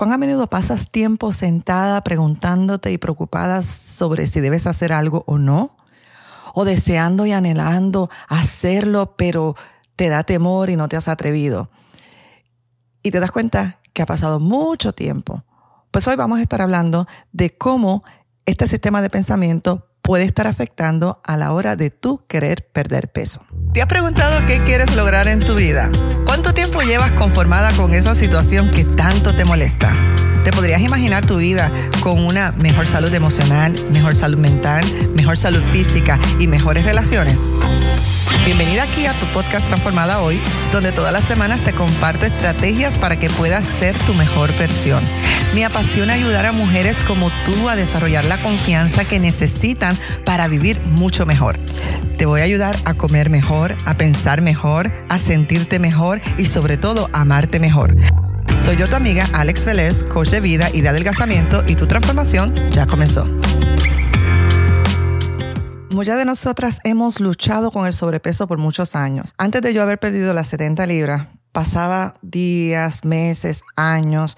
¿Cuán a menudo pasas tiempo sentada preguntándote y preocupada sobre si debes hacer algo o no? ¿O deseando y anhelando hacerlo, pero te da temor y no te has atrevido? Y te das cuenta que ha pasado mucho tiempo. Pues hoy vamos a estar hablando de cómo este sistema de pensamiento puede estar afectando a la hora de tú querer perder peso. ¿Te has preguntado qué quieres lograr en tu vida? ¿Cuánto tiempo llevas conformada con esa situación que tanto te molesta? ¿Te podrías imaginar tu vida con una mejor salud emocional, mejor salud mental, mejor salud física y mejores relaciones? Bienvenida aquí a tu podcast Transformada Hoy, donde todas las semanas te comparto estrategias para que puedas ser tu mejor versión. Me apasiona ayudar a mujeres como tú a desarrollar la confianza que necesitan para vivir mucho mejor. Te voy a ayudar a comer mejor, a pensar mejor, a sentirte mejor y sobre todo a amarte mejor. Soy yo tu amiga Alex Vélez, coach de vida y de adelgazamiento y tu transformación ya comenzó. Muchas de nosotras hemos luchado con el sobrepeso por muchos años. Antes de yo haber perdido las 70 libras, pasaba días, meses, años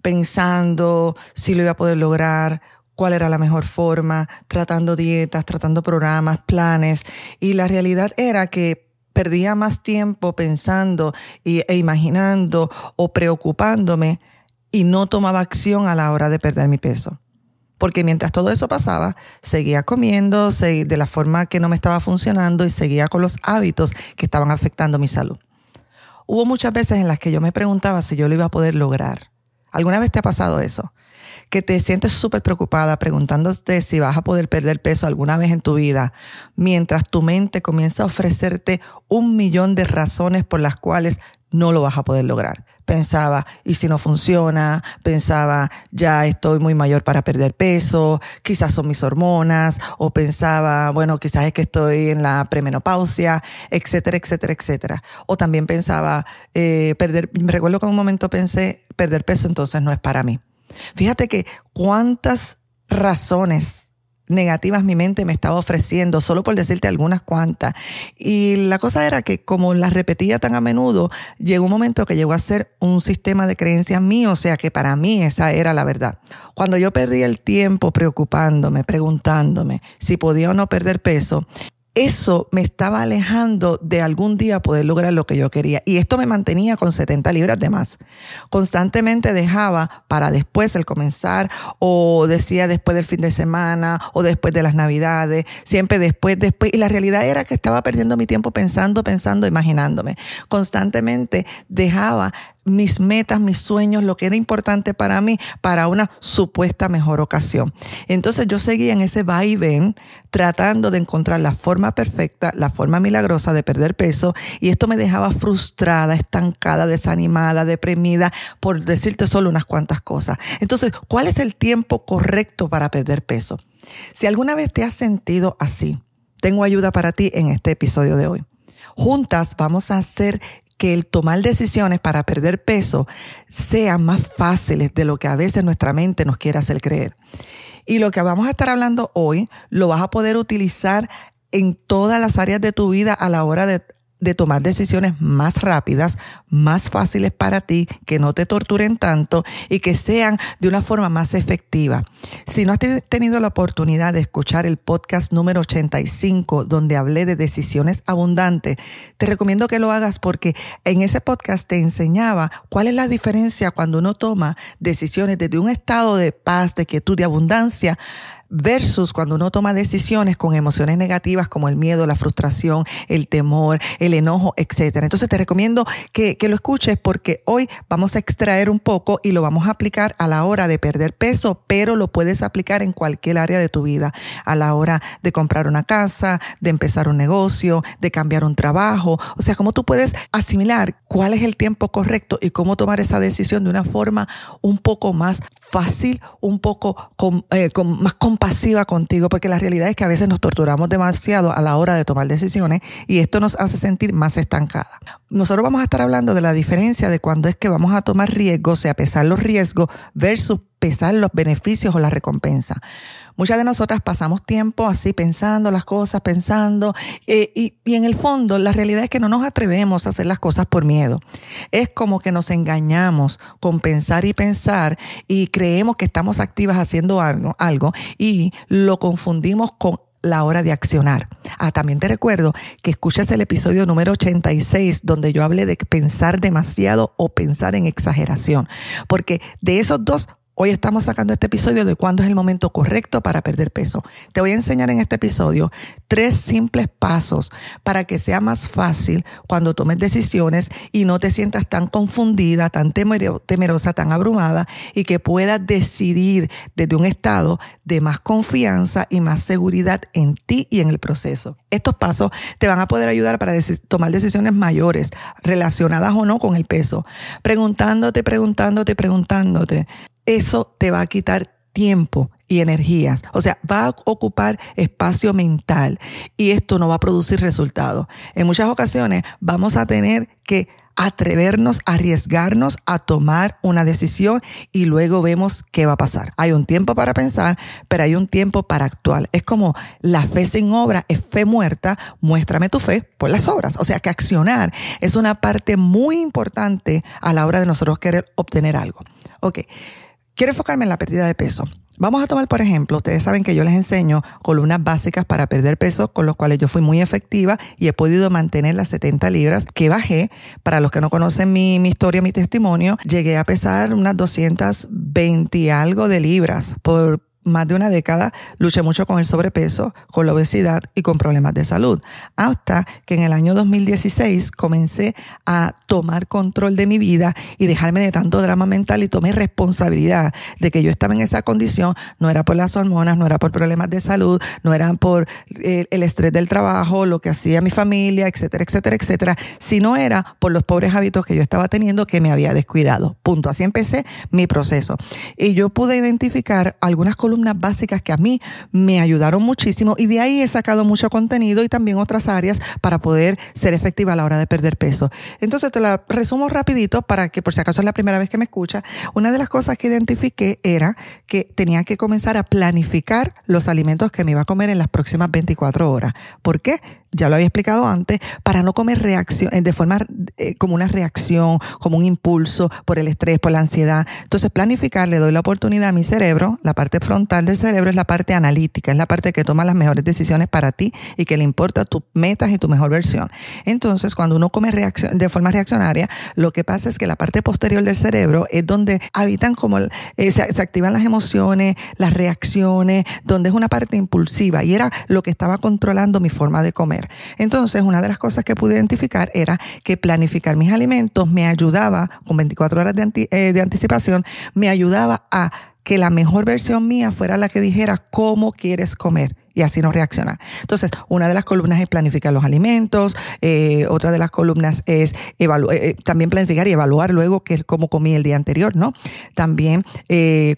pensando si lo iba a poder lograr, cuál era la mejor forma, tratando dietas, tratando programas, planes. Y la realidad era que perdía más tiempo pensando e imaginando o preocupándome y no tomaba acción a la hora de perder mi peso porque mientras todo eso pasaba, seguía comiendo de la forma que no me estaba funcionando y seguía con los hábitos que estaban afectando mi salud. Hubo muchas veces en las que yo me preguntaba si yo lo iba a poder lograr. ¿Alguna vez te ha pasado eso? Que te sientes súper preocupada preguntándote si vas a poder perder peso alguna vez en tu vida, mientras tu mente comienza a ofrecerte un millón de razones por las cuales no lo vas a poder lograr. Pensaba, ¿y si no funciona? Pensaba, ya estoy muy mayor para perder peso, quizás son mis hormonas, o pensaba, bueno, quizás es que estoy en la premenopausia, etcétera, etcétera, etcétera. O también pensaba, eh, perder, me recuerdo que en un momento pensé, perder peso entonces no es para mí. Fíjate que cuántas razones negativas mi mente me estaba ofreciendo, solo por decirte algunas cuantas. Y la cosa era que como las repetía tan a menudo, llegó un momento que llegó a ser un sistema de creencias mío, o sea que para mí esa era la verdad. Cuando yo perdí el tiempo preocupándome, preguntándome si podía o no perder peso, eso me estaba alejando de algún día poder lograr lo que yo quería. Y esto me mantenía con 70 libras de más. Constantemente dejaba para después el comenzar o decía después del fin de semana o después de las navidades, siempre después, después. Y la realidad era que estaba perdiendo mi tiempo pensando, pensando, imaginándome. Constantemente dejaba mis metas, mis sueños, lo que era importante para mí, para una supuesta mejor ocasión. Entonces yo seguía en ese va y ven, tratando de encontrar la forma perfecta, la forma milagrosa de perder peso, y esto me dejaba frustrada, estancada, desanimada, deprimida, por decirte solo unas cuantas cosas. Entonces, ¿cuál es el tiempo correcto para perder peso? Si alguna vez te has sentido así, tengo ayuda para ti en este episodio de hoy. Juntas vamos a hacer que el tomar decisiones para perder peso sean más fáciles de lo que a veces nuestra mente nos quiere hacer creer. Y lo que vamos a estar hablando hoy lo vas a poder utilizar en todas las áreas de tu vida a la hora de de tomar decisiones más rápidas, más fáciles para ti, que no te torturen tanto y que sean de una forma más efectiva. Si no has tenido la oportunidad de escuchar el podcast número 85, donde hablé de decisiones abundantes, te recomiendo que lo hagas porque en ese podcast te enseñaba cuál es la diferencia cuando uno toma decisiones desde un estado de paz, de quietud, de abundancia, versus cuando uno toma decisiones con emociones negativas como el miedo, la frustración, el temor, el enojo, etc. Entonces te recomiendo que, que, lo escuches porque hoy vamos a extraer un poco y lo vamos a aplicar a la hora de perder peso, pero lo puedes aplicar en cualquier área de tu vida, a la hora de comprar una casa, de empezar un negocio, de cambiar un trabajo, o sea, cómo tú puedes asimilar cuál es el tiempo correcto y cómo tomar esa decisión de una forma un poco más fácil, un poco con, eh, con más compasiva contigo, porque la realidad es que a veces nos torturamos demasiado a la hora de tomar decisiones y esto nos hace sentir más estancada. Nosotros vamos a estar hablando de la diferencia de cuando es que vamos a tomar riesgos, o sea, pesar los riesgos versus pesar los beneficios o la recompensa. Muchas de nosotras pasamos tiempo así pensando las cosas, pensando, eh, y, en el fondo la realidad es que no nos atrevemos a hacer las cosas por miedo. Es como que nos engañamos con pensar y pensar y creemos que estamos activas haciendo algo, algo y lo confundimos con la hora de accionar. Ah, también te recuerdo que escuches el episodio número 86 donde yo hablé de pensar demasiado o pensar en exageración, porque de esos dos Hoy estamos sacando este episodio de cuándo es el momento correcto para perder peso. Te voy a enseñar en este episodio tres simples pasos para que sea más fácil cuando tomes decisiones y no te sientas tan confundida, tan temerosa, tan abrumada y que puedas decidir desde un estado de más confianza y más seguridad en ti y en el proceso. Estos pasos te van a poder ayudar para tomar decisiones mayores relacionadas o no con el peso, preguntándote, preguntándote, preguntándote eso te va a quitar tiempo y energías. O sea, va a ocupar espacio mental y esto no va a producir resultados. En muchas ocasiones vamos a tener que atrevernos, arriesgarnos a tomar una decisión y luego vemos qué va a pasar. Hay un tiempo para pensar, pero hay un tiempo para actuar. Es como la fe sin obra es fe muerta, muéstrame tu fe por las obras. O sea que accionar es una parte muy importante a la hora de nosotros querer obtener algo. Ok. Quiero enfocarme en la pérdida de peso. Vamos a tomar, por ejemplo, ustedes saben que yo les enseño columnas básicas para perder peso, con los cuales yo fui muy efectiva y he podido mantener las 70 libras que bajé. Para los que no conocen mi, mi historia, mi testimonio, llegué a pesar unas 220 y algo de libras por más de una década luché mucho con el sobrepeso, con la obesidad y con problemas de salud, hasta que en el año 2016 comencé a tomar control de mi vida y dejarme de tanto drama mental y tomé responsabilidad de que yo estaba en esa condición, no era por las hormonas, no era por problemas de salud, no era por el, el estrés del trabajo, lo que hacía mi familia, etcétera, etcétera, etcétera, sino era por los pobres hábitos que yo estaba teniendo que me había descuidado. Punto. Así empecé mi proceso. Y yo pude identificar algunas columnas columnas básicas que a mí me ayudaron muchísimo y de ahí he sacado mucho contenido y también otras áreas para poder ser efectiva a la hora de perder peso. Entonces te la resumo rapidito para que por si acaso es la primera vez que me escucha. Una de las cosas que identifiqué era que tenía que comenzar a planificar los alimentos que me iba a comer en las próximas 24 horas. ¿Por qué? Ya lo había explicado antes, para no comer reacción, eh, de forma eh, como una reacción, como un impulso por el estrés, por la ansiedad. Entonces, planificar, le doy la oportunidad a mi cerebro, la parte frontal del cerebro es la parte analítica, es la parte que toma las mejores decisiones para ti y que le importa tus metas y tu mejor versión. Entonces, cuando uno come reacción, de forma reaccionaria, lo que pasa es que la parte posterior del cerebro es donde habitan como, eh, se, se activan las emociones, las reacciones, donde es una parte impulsiva y era lo que estaba controlando mi forma de comer. Entonces, una de las cosas que pude identificar era que planificar mis alimentos me ayudaba, con 24 horas de, eh, de anticipación, me ayudaba a que la mejor versión mía fuera la que dijera cómo quieres comer y así no reaccionar. Entonces, una de las columnas es planificar los alimentos, eh, otra de las columnas es eh, eh, también planificar y evaluar luego qué, cómo comí el día anterior, ¿no? También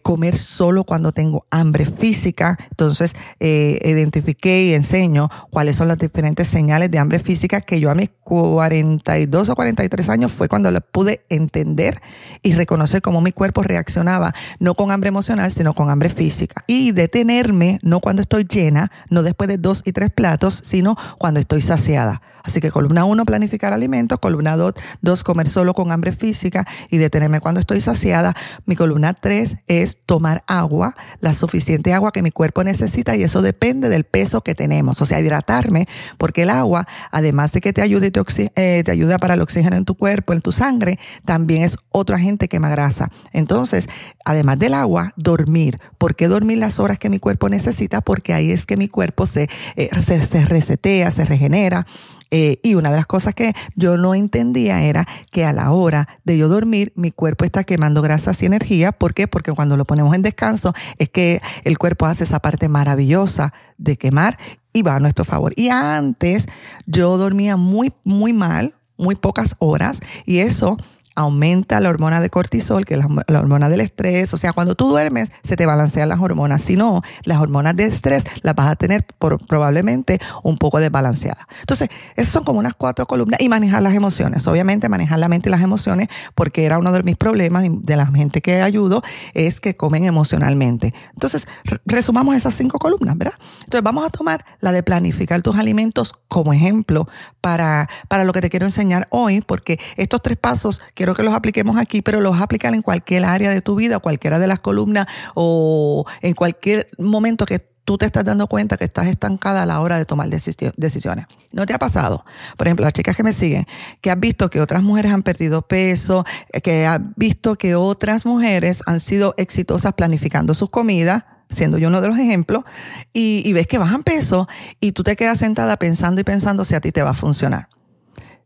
comer solo cuando tengo hambre física. Entonces, identifiqué y enseño cuáles son las diferentes señales de hambre física que yo a mis 42 o 43 años fue cuando la pude entender y reconocer cómo mi cuerpo reaccionaba, no con hambre emocional, sino con hambre física. Y detenerme, no cuando estoy llena, no después de dos y tres platos, sino cuando estoy saciada. Así que columna uno, planificar alimentos. Columna dos, dos, comer solo con hambre física y detenerme cuando estoy saciada. Mi columna tres es tomar agua, la suficiente agua que mi cuerpo necesita y eso depende del peso que tenemos. O sea, hidratarme, porque el agua, además de que te ayuda, y te, eh, te ayuda para el oxígeno en tu cuerpo, en tu sangre, también es otro agente quema grasa. Entonces, además del agua, dormir. ¿Por qué dormir las horas que mi cuerpo necesita? Porque ahí es que mi cuerpo se, eh, se, se resetea, se regenera eh, y una de las cosas que yo no entendía era que a la hora de yo dormir, mi cuerpo está quemando grasas y energía. ¿Por qué? Porque cuando lo ponemos en descanso es que el cuerpo hace esa parte maravillosa de quemar y va a nuestro favor. Y antes yo dormía muy, muy mal, muy pocas horas y eso aumenta la hormona de cortisol, que es la, hormona del estrés. O sea, cuando tú duermes, se te balancean las hormonas. Si no, las hormonas de estrés las vas a tener probablemente un poco desbalanceadas. Entonces, esas son como unas cuatro columnas y manejar las emociones. Obviamente, manejar la mente y las emociones, porque era uno de mis problemas de la gente que ayudo, es que comen emocionalmente. Entonces, resumamos esas cinco columnas, ¿verdad? Entonces, vamos a tomar la de planificar tus alimentos como ejemplo para, para lo que te quiero enseñar hoy, porque estos tres pasos quiero que los apliquemos aquí, pero los aplicar en cualquier área de tu vida, cualquiera de las columnas o en cualquier momento que tú te estás dando cuenta que estás estancada a la hora de tomar decisiones. ¿No te ha pasado? Por ejemplo, las chicas que me siguen, que has visto que otras mujeres han perdido peso, que has visto que otras mujeres han sido exitosas planificando sus comidas, siendo yo uno de los ejemplos, y ves que bajan peso y tú te quedas sentada pensando y pensando si a ti te va a funcionar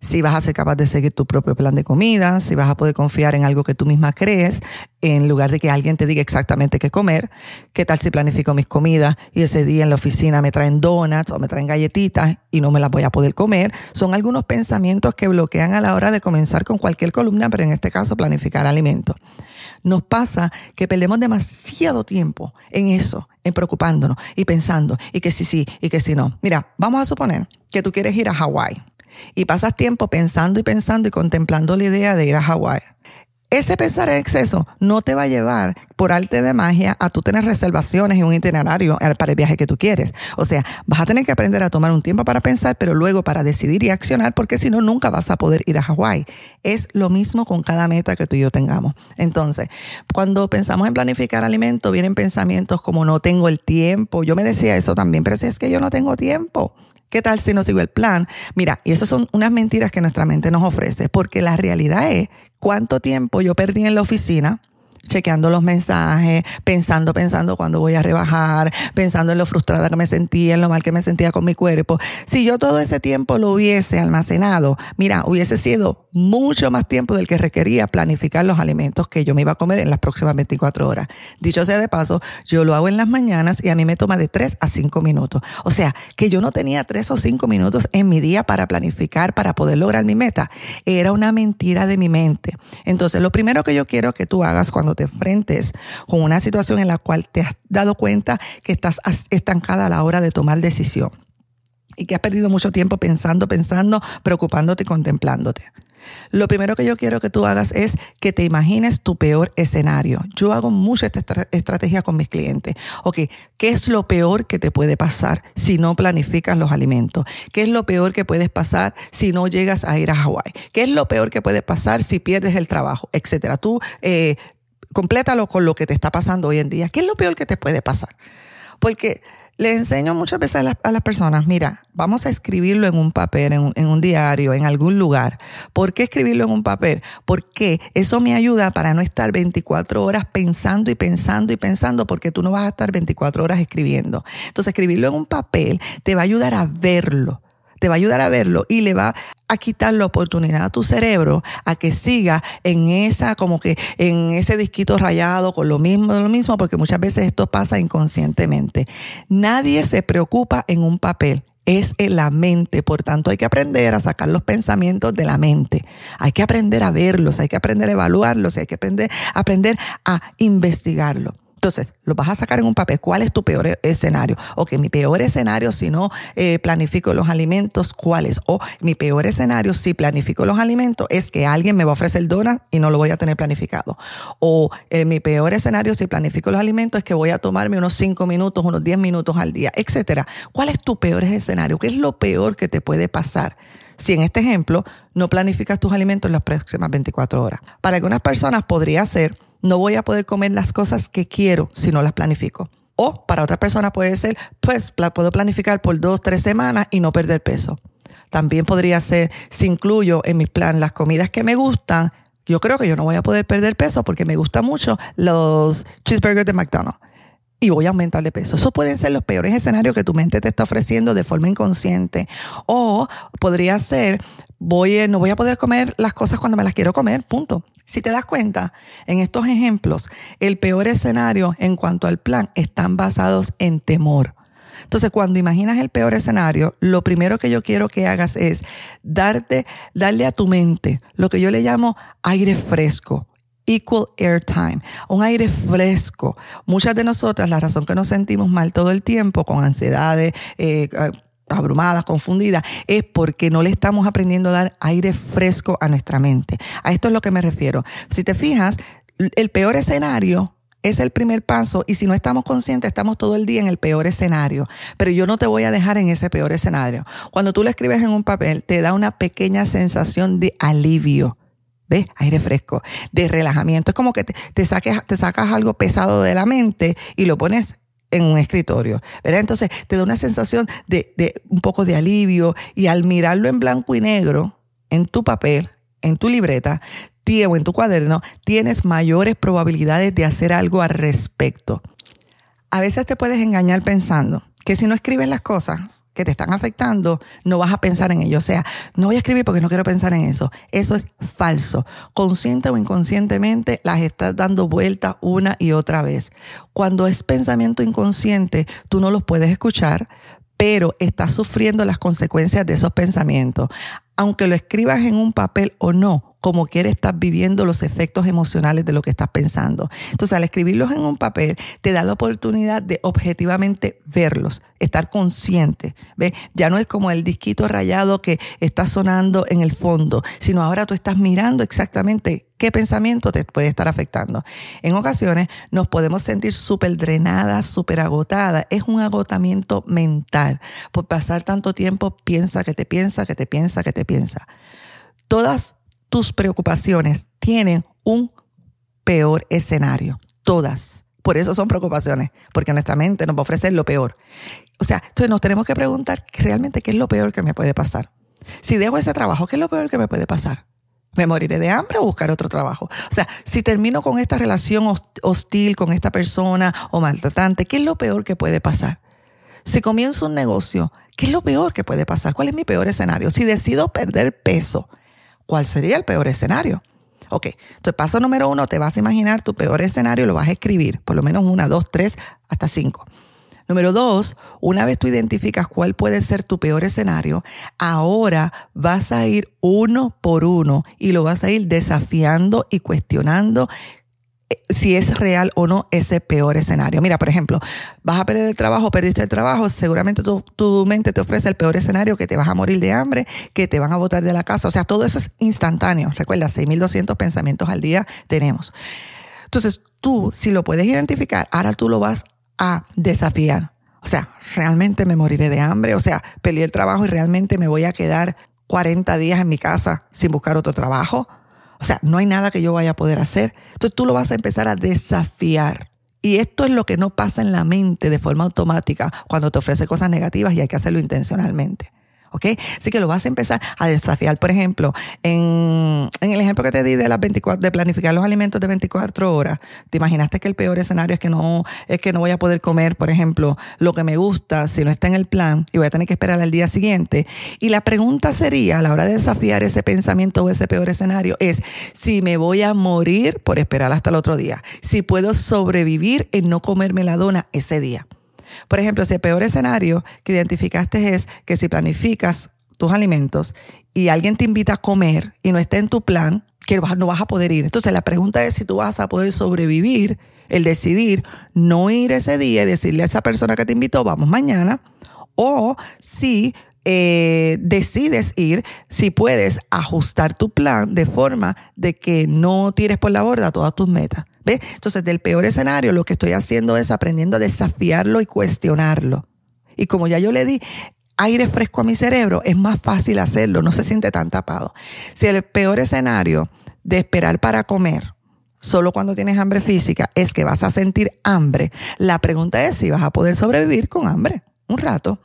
si vas a ser capaz de seguir tu propio plan de comida, si vas a poder confiar en algo que tú misma crees, en lugar de que alguien te diga exactamente qué comer, qué tal si planifico mis comidas y ese día en la oficina me traen donuts o me traen galletitas y no me las voy a poder comer. Son algunos pensamientos que bloquean a la hora de comenzar con cualquier columna, pero en este caso planificar alimentos. Nos pasa que perdemos demasiado tiempo en eso, en preocupándonos y pensando, y que sí, sí, y que sí, no. Mira, vamos a suponer que tú quieres ir a Hawái y pasas tiempo pensando y pensando y contemplando la idea de ir a Hawái. Ese pensar en exceso no te va a llevar por arte de magia a tú tener reservaciones y un itinerario para el viaje que tú quieres. O sea, vas a tener que aprender a tomar un tiempo para pensar, pero luego para decidir y accionar, porque si no, nunca vas a poder ir a Hawái. Es lo mismo con cada meta que tú y yo tengamos. Entonces, cuando pensamos en planificar alimentos, vienen pensamientos como no tengo el tiempo. Yo me decía eso también, pero si es que yo no tengo tiempo. ¿Qué tal si no sigo el plan? Mira, y esas son unas mentiras que nuestra mente nos ofrece, porque la realidad es cuánto tiempo yo perdí en la oficina chequeando los mensajes, pensando, pensando cuando voy a rebajar, pensando en lo frustrada que me sentía, en lo mal que me sentía con mi cuerpo. Si yo todo ese tiempo lo hubiese almacenado, mira, hubiese sido mucho más tiempo del que requería planificar los alimentos que yo me iba a comer en las próximas 24 horas. Dicho sea de paso, yo lo hago en las mañanas y a mí me toma de 3 a 5 minutos. O sea, que yo no tenía 3 o 5 minutos en mi día para planificar, para poder lograr mi meta. Era una mentira de mi mente. Entonces, lo primero que yo quiero que tú hagas cuando te enfrentes con una situación en la cual te has dado cuenta que estás estancada a la hora de tomar decisión y que has perdido mucho tiempo pensando, pensando, preocupándote y contemplándote. Lo primero que yo quiero que tú hagas es que te imagines tu peor escenario. Yo hago mucha esta estrategia con mis clientes. Ok, ¿qué es lo peor que te puede pasar si no planificas los alimentos? ¿Qué es lo peor que puedes pasar si no llegas a ir a Hawái? ¿Qué es lo peor que puede pasar si pierdes el trabajo? Etcétera. Tú eh, complétalo con lo que te está pasando hoy en día. ¿Qué es lo peor que te puede pasar? Porque le enseño muchas veces a, las personas, mira, vamos a escribirlo en un papel, en un, en un, diario, en algún lugar. ¿Por qué escribirlo en un papel? Porque eso me ayuda para no estar 24 horas pensando y pensando y pensando, porque tú no vas a estar 24 horas escribiendo. Entonces, escribirlo en un papel te va a ayudar a verlo te va a ayudar a verlo y le va a quitar la oportunidad a tu cerebro a que siga en esa, como que en ese disquito rayado con lo mismo, lo mismo, porque muchas veces esto pasa inconscientemente. Nadie se preocupa en un papel es en la mente. Por tanto, hay que aprender a sacar los pensamientos de la mente. Hay que aprender a verlos, hay que aprender a evaluarlos, hay que aprender, aprender a investigarlo. Entonces, lo vas a sacar en un papel. ¿Cuál es tu peor e-, escenario? O que mi peor escenario, si no eh, planifico los alimentos, ¿cuál es? O mi peor escenario, si planifico los alimentos, es que alguien me va a ofrecer donut y no lo voy a tener planificado. O eh, mi peor escenario, si planifico los alimentos, es que voy a tomarme unos 5 minutos, unos 10 minutos al día, etcétera. ¿Cuál es tu peor escenario? ¿Qué es lo peor que te puede pasar? si en este ejemplo no planificas tus alimentos en las próximas 24 horas. Para algunas personas podría ser no voy a poder comer las cosas que quiero si no las planifico. O para otras personas puede ser, pues puedo planificar por dos, tres semanas y no perder peso. También podría ser, si incluyo en mi plan las comidas que me gustan, yo creo que yo no voy a poder perder peso porque me gustan mucho los cheeseburgers de McDonald's y voy a aumentar de peso. Esos pueden ser los peores escenarios que tu mente te está ofreciendo de forma inconsciente. O podría ser, voy, no voy a poder comer las cosas cuando me las quiero comer, punto. Si te das cuenta, en estos ejemplos, el peor escenario en cuanto al plan están basados en temor. Entonces, cuando imaginas el peor escenario, lo primero que yo quiero que hagas es darte, darle a tu mente lo que yo le llamo aire fresco equal airtime, un aire fresco. Muchas de nosotras, la razón que nos sentimos mal todo el tiempo, con ansiedades, eh, abrumadas, confundidas, es porque no le estamos aprendiendo a dar aire fresco a nuestra mente. A esto es lo que me refiero. Si te fijas, el peor escenario es el primer paso y si no estamos conscientes estamos todo el día en el peor escenario. Pero yo no te voy a dejar en ese peor escenario. Cuando tú lo escribes en un papel te da una pequeña sensación de alivio. ¿Ves? Aire fresco, de relajamiento. Es como que te, te sacas algo pesado de la mente y lo pones en un escritorio. Entonces te da una sensación de, de un poco de alivio y al mirarlo en blanco y negro en tu papel, en tu libreta, o en tu cuaderno, tienes mayores probabilidades de hacer algo al respecto. A veces te puedes engañar pensando que si no escribes las cosas que te están afectando, no vas a pensar en ello. O sea, no voy a escribir porque no quiero pensar en eso. Eso es falso. Consciente o inconscientemente las estás dando vuelta una y otra vez. Cuando es pensamiento inconsciente, tú no los puedes escuchar, pero estás sufriendo las consecuencias de esos pensamientos. Aunque lo escribas en un papel o no, como quiere estás viviendo los efectos emocionales de lo que estás pensando. Entonces, al escribirlos en un papel, te da la oportunidad de objetivamente verlos, estar consciente. ¿Ves? Ya no es como el disquito rayado que está sonando en el fondo, sino ahora tú estás mirando exactamente qué pensamiento te puede estar afectando. En ocasiones nos podemos sentir súper drenadas, súper agotadas. Es un agotamiento mental. Por pasar tanto tiempo, piensa que te piensa, que te piensa, que te piensa. Todas tus preocupaciones tienen un peor escenario. Todas. Por eso son preocupaciones, porque nuestra mente nos va a ofrecer lo peor. O sea, entonces nos tenemos que preguntar realmente qué es lo peor que me puede pasar. Si dejo ese trabajo, ¿qué es lo peor que me puede pasar? ¿Me moriré de hambre o buscar otro trabajo? O sea, si termino con esta relación hostil con esta persona o maltratante, ¿qué es lo peor que puede pasar? Si comienzo un negocio, ¿qué es lo peor que puede pasar? ¿Cuál es mi peor escenario? Si decido perder peso, ¿Cuál sería el peor escenario? Ok, entonces paso número uno, te vas a imaginar tu peor escenario, lo vas a escribir, por lo menos una, dos, tres, hasta cinco. Número dos, una vez tú identificas cuál puede ser tu peor escenario, ahora vas a ir uno por uno y lo vas a ir desafiando y cuestionando si es real o no ese peor escenario. Mira, por ejemplo, vas a perder el trabajo, perdiste el trabajo, seguramente tu, mente te ofrece el peor escenario, que te vas a morir de hambre, que te van a botar de la casa. O sea, todo eso es instantáneo. Recuerda, 6.200 pensamientos al día tenemos. Entonces, tú, si lo puedes identificar, ahora tú lo vas a desafiar. O sea, realmente me moriré de hambre. O sea, perdí el trabajo y realmente me voy a quedar 40 días en mi casa sin buscar otro trabajo. O sea, no hay nada que yo vaya a poder hacer. Entonces tú lo vas a empezar a desafiar. Y esto es lo que no pasa en la mente de forma automática cuando te ofrece cosas negativas y hay que hacerlo intencionalmente. ¿Ok? Así que lo vas a empezar a desafiar. Por ejemplo, en, el ejemplo que te di de las 24, de planificar los alimentos de 24 horas, te imaginaste que el peor escenario es que no, es que no voy a poder comer, por ejemplo, lo que me gusta si no está en el plan y voy a tener que esperar al día siguiente. Y la pregunta sería, a la hora de desafiar ese pensamiento o ese peor escenario, es si me voy a morir por esperar hasta el otro día, si puedo sobrevivir en no comerme la dona ese día. Por ejemplo, si el peor escenario que identificaste es que si planificas tus alimentos y alguien te invita a comer y no está en tu plan, que no vas a poder ir. Entonces la pregunta es si tú vas a poder sobrevivir el decidir no ir ese día y decirle a esa persona que te invitó, vamos mañana, o si eh, decides ir, si puedes ajustar tu plan de forma de que no tires por la borda todas tus metas. ¿Ves? Entonces, del peor escenario, lo que estoy haciendo es aprendiendo a desafiarlo y cuestionarlo. Y como ya yo le di aire fresco a mi cerebro, es más fácil hacerlo, no se siente tan tapado. Si el peor escenario de esperar para comer, solo cuando tienes hambre física, es que vas a sentir hambre, la pregunta es si vas a poder sobrevivir con hambre un rato.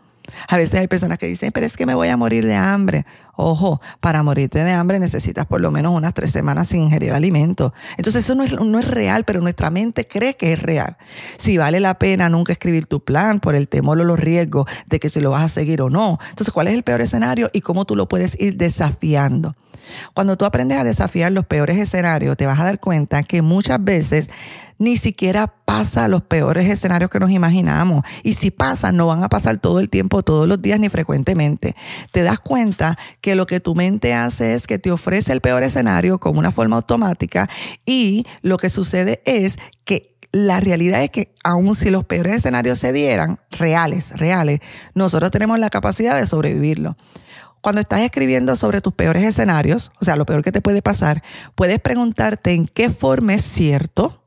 A veces hay personas que dicen, pero es que me voy a morir de hambre. Ojo, para morirte de hambre necesitas por lo menos unas tres semanas sin ingerir alimento. Entonces eso no es, no es real, pero nuestra mente cree que es real. Si vale la pena nunca escribir tu plan por el temor o los riesgos de que si lo vas a seguir o no. Entonces, ¿cuál es el peor escenario y cómo tú lo puedes ir desafiando? Cuando tú aprendes a desafiar los peores escenarios, te vas a dar cuenta que muchas veces ni siquiera pasa los peores escenarios que nos imaginamos. Y si pasa, no van a pasar todo el tiempo, todos los días, ni frecuentemente. Te das cuenta que lo que tu mente hace es que te ofrece el peor escenario como una forma automática y lo que sucede es que la realidad es que aun si los peores escenarios se dieran, reales, reales, nosotros tenemos la capacidad de sobrevivirlo. Cuando estás escribiendo sobre tus peores escenarios, o sea, lo peor que te puede pasar, puedes preguntarte en qué forma es cierto,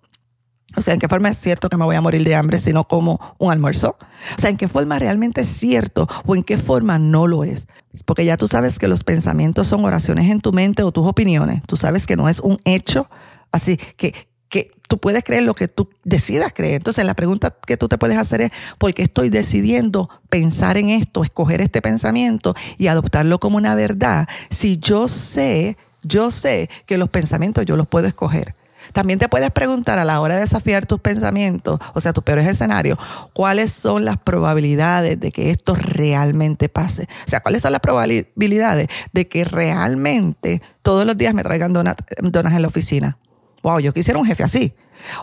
o sea, en qué forma es cierto que me voy a morir de hambre si no como un almuerzo. O sea, en qué forma realmente es cierto o en qué forma no lo es. Porque ya tú sabes que los pensamientos son oraciones en tu mente o tus opiniones. Tú sabes que no es un hecho. Así que, que tú puedes creer lo que tú decidas creer. Entonces la pregunta que tú te puedes hacer es, ¿por qué estoy decidiendo pensar en esto, escoger este pensamiento y adoptarlo como una verdad? Si yo sé, yo sé que los pensamientos yo los puedo escoger. También te puedes preguntar a la hora de desafiar tus pensamientos, o sea, tus peores escenarios, cuáles son las probabilidades de que esto realmente pase. O sea, cuáles son las probabilidades de que realmente todos los días me traigan donas, en la oficina wow, yo quisiera un jefe así.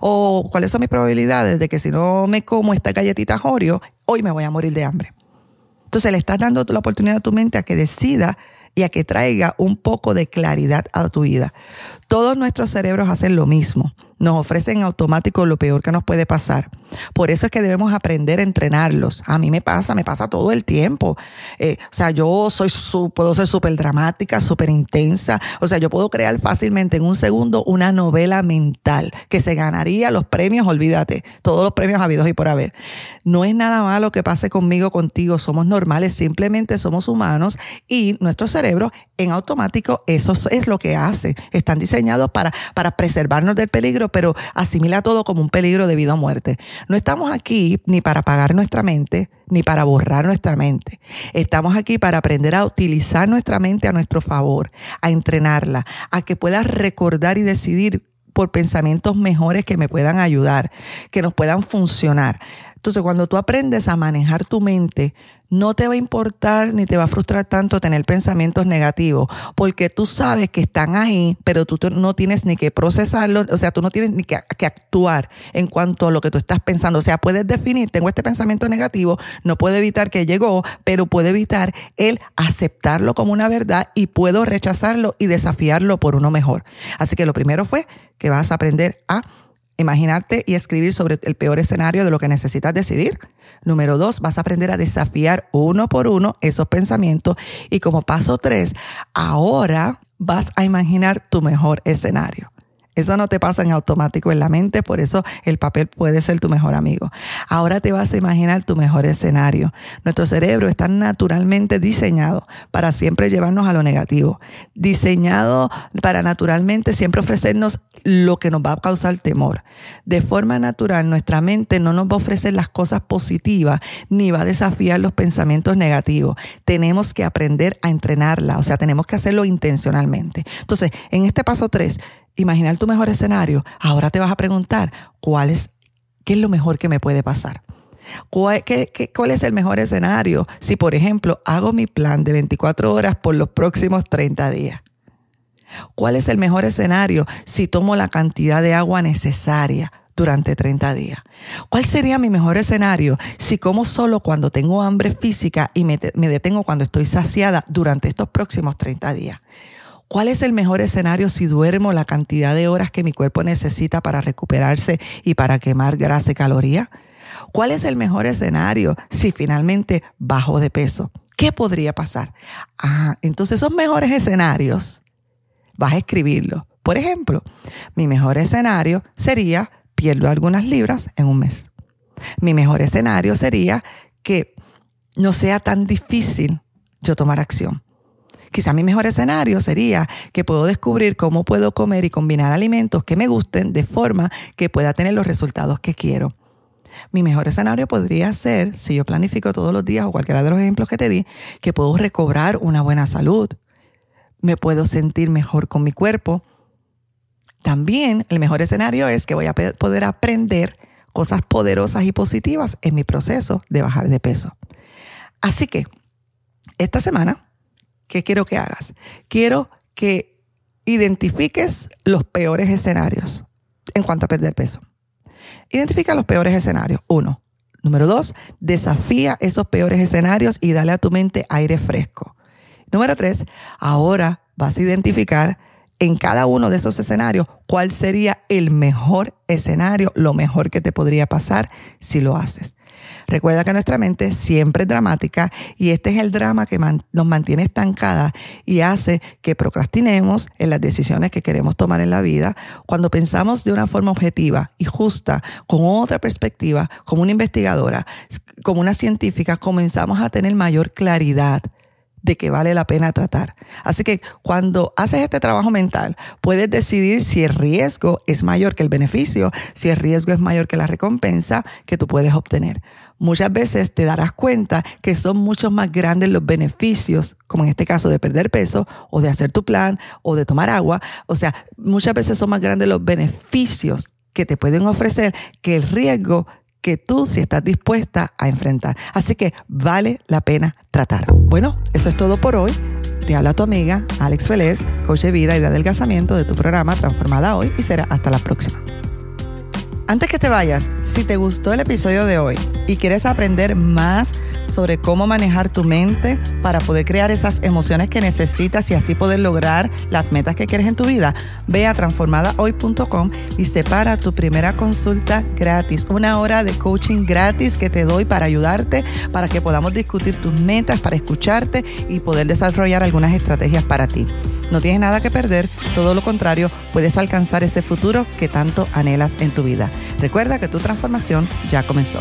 O cuáles son mis probabilidades de que si no me como esta galletita Oreo, hoy me voy a morir de hambre. Entonces le estás dando la oportunidad a tu mente a que decida y a que traiga un poco de claridad a tu vida. Todos nuestros cerebros hacen lo mismo nos ofrecen automático lo peor que nos puede pasar. Por eso es que debemos aprender a entrenarlos. A mí me pasa, me pasa todo el tiempo. Eh, o sea, yo soy puedo ser súper dramática, súper intensa. O sea, yo puedo crear fácilmente en un segundo una novela mental que se ganaría los premios, olvídate, todos los premios habidos y por haber. No es nada malo que pase conmigo, contigo. Somos normales, simplemente somos humanos y nuestro cerebro en automático eso es lo que hace. Están diseñados para, para preservarnos del peligro pero asimila todo como un peligro de vida o muerte. No estamos aquí ni para apagar nuestra mente, ni para borrar nuestra mente. Estamos aquí para aprender a utilizar nuestra mente a nuestro favor, a entrenarla, a que pueda recordar y decidir por pensamientos mejores que me puedan ayudar, que nos puedan funcionar. Entonces, cuando tú aprendes a manejar tu mente, no te va a importar ni te va a frustrar tanto tener pensamientos negativos, porque tú sabes que están ahí, pero tú no tienes ni que procesarlo, o sea, tú no tienes ni que, actuar en cuanto a lo que tú estás pensando. O sea, puedes definir, tengo este pensamiento negativo, no puedo evitar que llegó, pero puedo evitar el aceptarlo como una verdad y puedo rechazarlo y desafiarlo por uno mejor. Así que lo primero fue que vas a aprender a imaginarte y escribir sobre el peor escenario de lo que necesitas decidir. Número dos, vas a aprender a desafiar uno por uno esos pensamientos. Y como paso tres, ahora vas a imaginar tu mejor escenario. Eso no te pasa en automático en la mente, por eso el papel puede ser tu mejor amigo. Ahora te vas a imaginar tu mejor escenario. Nuestro cerebro está naturalmente diseñado para siempre llevarnos a lo negativo, diseñado para naturalmente siempre ofrecernos lo que nos va a causar temor. De forma natural, nuestra mente no nos va a ofrecer las cosas positivas ni va a desafiar los pensamientos negativos. Tenemos que aprender a entrenarla, o sea, tenemos que hacerlo intencionalmente. Entonces, en este paso 3, imaginar tu mejor escenario, ahora te vas a preguntar cuál es, qué es lo mejor que me puede pasar. ¿Cuál, ¿Cuál, es el mejor escenario si, por ejemplo, hago mi plan de 24 horas por los próximos 30 días? ¿Cuál es el mejor escenario si tomo la cantidad de agua necesaria durante 30 días? ¿Cuál sería mi mejor escenario si como solo cuando tengo hambre física y me, me detengo cuando estoy saciada durante estos próximos 30 días? ¿Cuál es el mejor escenario si duermo la cantidad de horas que mi cuerpo necesita para recuperarse y para quemar grasa y caloría? ¿Cuál es el mejor escenario si finalmente bajo de peso? ¿Qué podría pasar? Ah, entonces esos mejores escenarios vas a escribirlo. Por ejemplo, mi mejor escenario sería pierdo algunas libras en un mes. Mi mejor escenario sería que no sea tan difícil yo tomar acción. Quizá mi mejor escenario sería que puedo descubrir cómo puedo comer y combinar alimentos que me gusten de forma que pueda tener los resultados que quiero. Mi mejor escenario podría ser, si yo planifico todos los días o cualquiera de los ejemplos que te di, que puedo recobrar una buena salud. Me puedo sentir mejor con mi cuerpo. También el mejor escenario es que voy a poder aprender cosas poderosas y positivas en mi proceso de bajar de peso. Así que esta semana ¿Qué quiero que hagas? Quiero que identifiques los peores escenarios en cuanto a perder peso. Identifica los peores escenarios. Uno. Número dos, desafía esos peores escenarios y dale a tu mente aire fresco. Número tres, ahora vas a identificar en cada uno de esos escenarios cuál sería el mejor escenario, lo mejor que te podría pasar si lo haces. Recuerda que nuestra mente siempre es dramática y este es el drama que nos mantiene estancadas y hace que procrastinemos en las decisiones que queremos tomar en la vida. Cuando pensamos de una forma objetiva y justa, con otra perspectiva, como una investigadora, como una científica, comenzamos a tener mayor claridad de que vale la pena tratar. Así que cuando haces este trabajo mental, puedes decidir si el riesgo es mayor que el beneficio, si el riesgo es mayor que la recompensa que tú puedes obtener. Muchas veces te darás cuenta que son mucho más grandes los beneficios, como en este caso de perder peso o de hacer tu plan o de tomar agua. O sea, muchas veces son más grandes los beneficios que te pueden ofrecer que el riesgo que tú si estás dispuesta a enfrentar. Así que vale la pena tratar. Bueno, eso es todo por hoy. Te habla tu amiga Alex Vélez, coach de vida y de adelgazamiento de tu programa Transformada Hoy y será hasta la próxima. Antes que te vayas, si te gustó el episodio de hoy y quieres aprender más sobre cómo manejar tu mente para poder crear esas emociones que necesitas y así poder lograr las metas que quieres en tu vida, ve a transformadahoy.com y separa tu primera consulta gratis, una hora de coaching gratis que te doy para ayudarte, para que podamos discutir tus metas, para escucharte y poder desarrollar algunas estrategias para ti. No tienes nada que perder, todo lo contrario, puedes alcanzar ese futuro que tanto anhelas en tu vida. Recuerda que tu transformación ya comenzó.